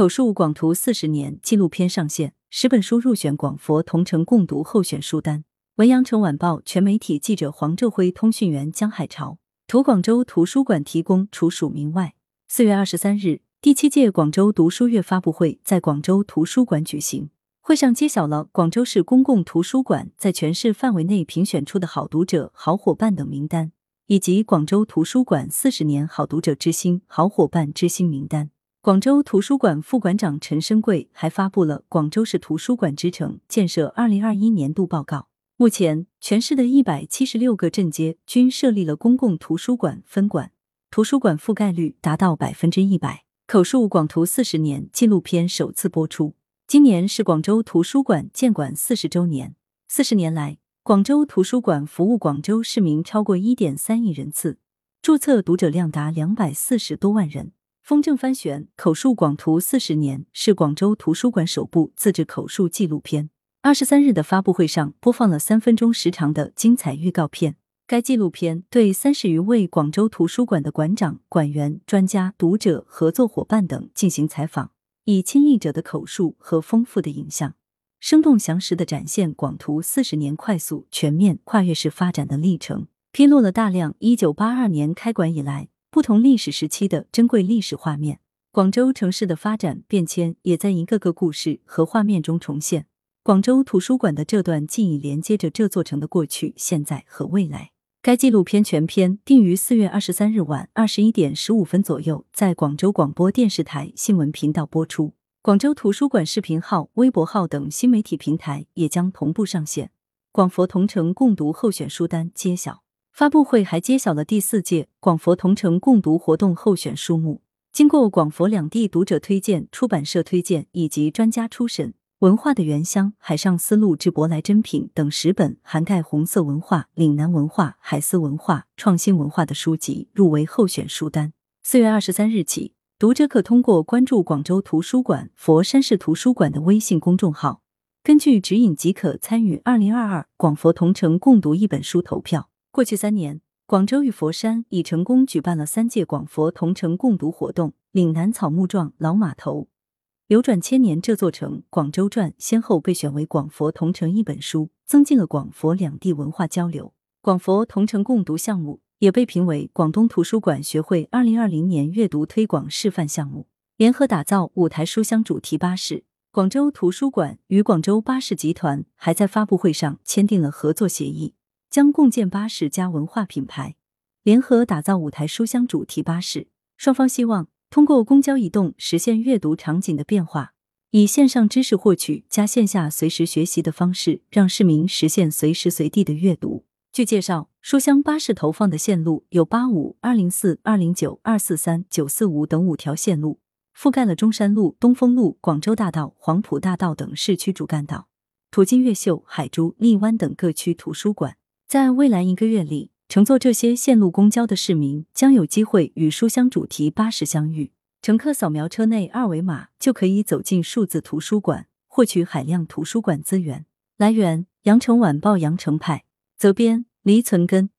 口述广图四十年纪录片上线，十本书入选广佛同城共读候选书单。文阳城晚报全媒体记者黄昼辉，通讯员江海潮。图广州图书馆提供，除署名外。四月二十三日，第七届广州读书月发布会在广州图书馆举行。会上揭晓了广州市公共图书馆在全市范围内评选出的好读者、好伙伴等名单，以及广州图书馆四十年好读者之星、好伙伴之星名单。广州图书馆副馆长陈生贵还发布了广州市图书馆之城建设二零二一年度报告。目前，全市的一百七十六个镇街均设立了公共图书馆分馆，图书馆覆盖率达到百分之一百。口述广图四十年纪录片首次播出。今年是广州图书馆建馆四十周年。四十年来，广州图书馆服务广州市民超过一点三亿人次，注册读者量达两百四十多万人。风正帆旋，口述广图四十年是广州图书馆首部自制口述纪录片。二十三日的发布会上，播放了三分钟时长的精彩预告片。该纪录片对三十余位广州图书馆的馆长、馆员、专家、读者、合作伙伴等进行采访，以亲历者的口述和丰富的影像，生动详实的展现广图四十年快速、全面、跨越式发展的历程，披露了大量一九八二年开馆以来不同历史时期的珍贵历史画面。广州城市的发展变迁也在一个个故事和画面中重现。广州图书馆的这段记忆连接着这座城的过去、现在和未来。该纪录片全片定于四月二十三日晚二十一点十五分左右，在广州广播电视台新闻频道播出。广州图书馆视频号、微博号等新媒体平台也将同步上线。广佛同城共读候选书单揭晓。发布会还揭晓了第四届广佛同城共读活动候选书目，经过广佛两地读者推荐、出版社推荐以及专家初审。文化的原乡、海上丝路至舶来珍品等十本涵盖红色文化、岭南文化、海丝文化、创新文化的书籍入围候选书单。四月二十三日起，读者可通过关注广州图书馆、佛山市图书馆的微信公众号，根据指引即可参与二零二二广佛同城共读一本书投票。过去三年，广州与佛山已成功举办了三届广佛同城共读活动，岭南草木状老码头。流转千年这座城，《广州传》先后被选为广佛同城一本书，增进了广佛两地文化交流。广佛同城共读项目也被评为广东图书馆学会二零二零年阅读推广示范项目。联合打造五台书香主题巴士，广州图书馆与广州巴士集团还在发布会上签订了合作协议，将共建巴士加文化品牌，联合打造舞台书香主题巴士。双方希望。通过公交移动实现阅读场景的变化，以线上知识获取加线下随时学习的方式，让市民实现随时随地的阅读。据介绍，书香巴士投放的线路有八五、二零四、二零九、二四三、九四五等五条线路，覆盖了中山路、东风路、广州大道、黄埔大道等市区主干道，途经越秀、海珠、荔湾等各区图书馆。在未来一个月里。乘坐这些线路公交的市民将有机会与书香主题巴士相遇。乘客扫描车内二维码，就可以走进数字图书馆，获取海量图书馆资源。来源：羊城晚报羊城派，责编：黎存根。